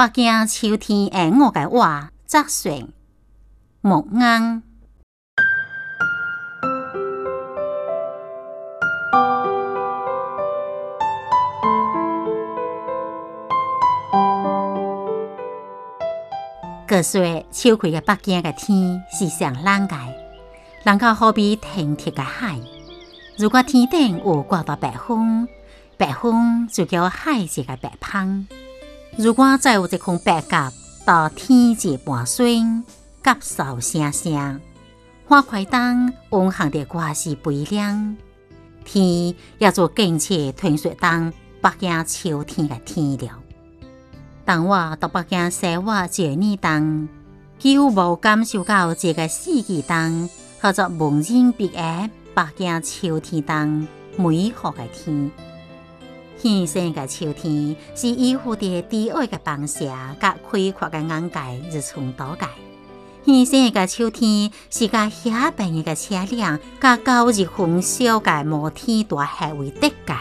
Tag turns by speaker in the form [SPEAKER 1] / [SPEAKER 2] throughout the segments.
[SPEAKER 1] 北京秋天下午嘅话，早算木晏。个岁秋开嘅北京嘅天是上冷嘅，人靠好比停贴嘅海。如果天顶有刮到白风，白风就叫海市嘅白风。如果再有一空白鸽，到天际盘旋，鸽哨声声，花开当温寒的歌是悲凉。天也作更切团雪当北京秋天的天了。当我到北京生活一年当，几乎无感受到一个四季当，或作蒙人蔽月，北京秋天当美好的天。现身个秋天，是依附着低矮个房舍、甲开阔个眼界日寸倒界。现身个秋天，是甲便平个车辆、甲高日焚烧个摩天大厦为敌界。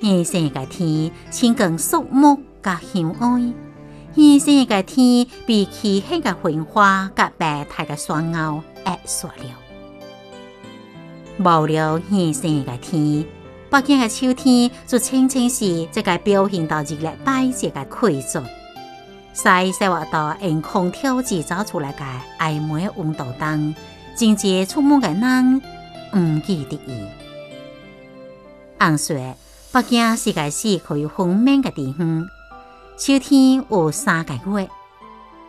[SPEAKER 1] 现身个天，清更肃穆、甲祥安。现身个天，被奇艳个红花、甲白态个双牛压煞了。无了现身个天。北京的秋天，就青青时，即个表现到一个百折个开作。西生活道用空调制造出来的暧昧温度东，真济出门的人唔记得伊。按说，北京世界市可以分明的地方，秋天有三个月，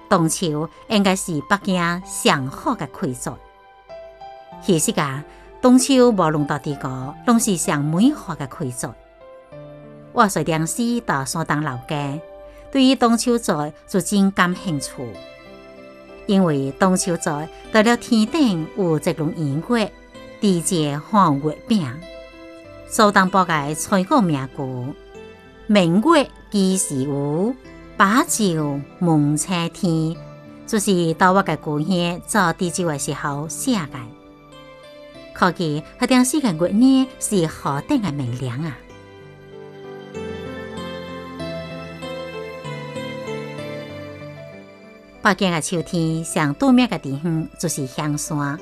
[SPEAKER 1] 冬朝应该是北京上好的开节。其实啊。冬秋无论到地个，拢是上美好的创作。我随江师到山东老家，对于冬秋在就真感兴趣，因为冬秋在到了天顶有一轮圆月，地界放月饼。苏东坡的千古名句“明月几时有，把酒问青天”，就是到我家故乡做地酒的时候写个。可见迄定时间过呢是何等的明亮啊？北京的秋天上著名的地方就是香山。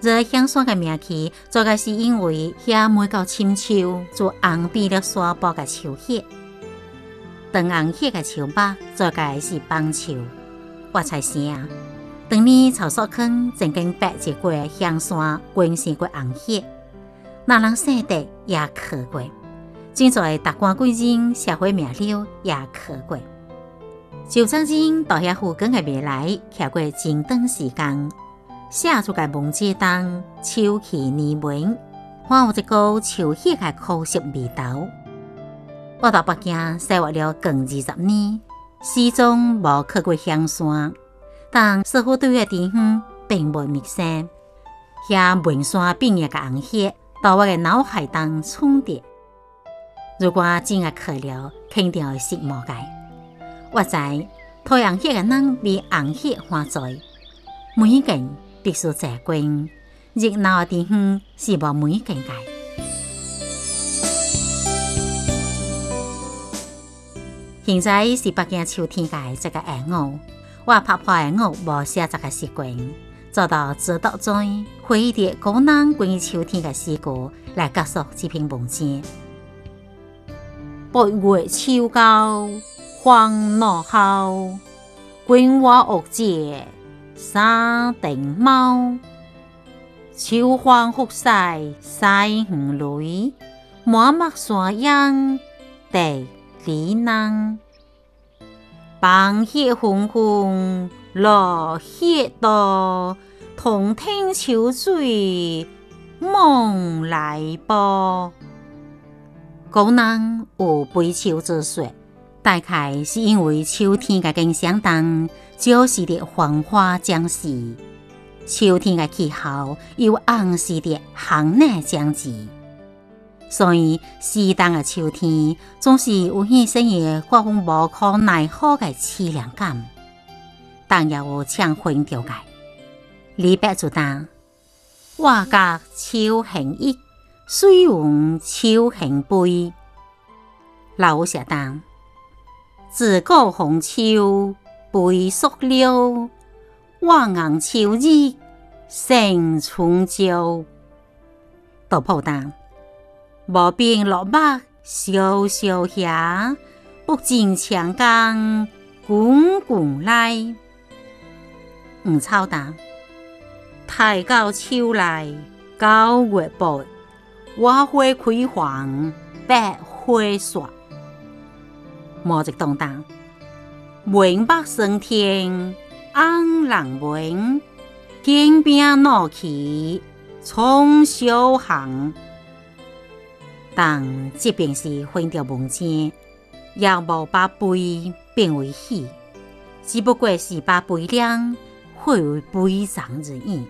[SPEAKER 1] 这香山的名气，主要是因为遐每到深秋就红遍了山坡的树叶。长红叶个树吧，最介是枫树、我才想。当年草书坑曾经白过香山，关心过红叶，那人生地也去过，正在达官贵人、社会名流也去过。就曾经在遐附近的未来去过真长时间，写出个文字当秋气年文，还有一个秋气的苦涩味道。我到北京生活了近二十年，始终无去过香山。但似乎对个地方并无陌生，遐文山野个红叶，到我个脑海当重叠。如果真个去了，肯定会失望个。我知，太阳穴个人比红叶还侪，美景必须在观。热闹地方是无美景个。现在是北京秋天的这个下午。我拍拍下我无写作的习惯，做到字读准，回忆古人关于秋天的诗句来结束这篇文章。八月秋高风怒号，君我恶脊三重茅。秋风忽晒西园里，满目山影地里人。风雪纷纷落，雪多，同听秋水梦来波。古人有悲秋之说，大概是因为秋天的景象中，总是的黄花将至；秋天的气候，又暗示的寒冷将至。所以，适当的秋天总是有些深意、万分无可奈何的凄凉感，但也有强分条界。李白就讲：“我歌秋恨意，水云秋恨悲。”老舍丹：“自古逢秋悲寂寥，我红秋日胜春朝。”杜甫讲。无边落木萧萧下，不尽长江滚滚来。唔操蛋！太到秋来九月八，我花开放百花开。毛泽东。文岳升天，安人文？天边怒气，冲霄汉。但即便是分条文章，也无把悲变为喜，只不过是把悲凉化为悲伤而已。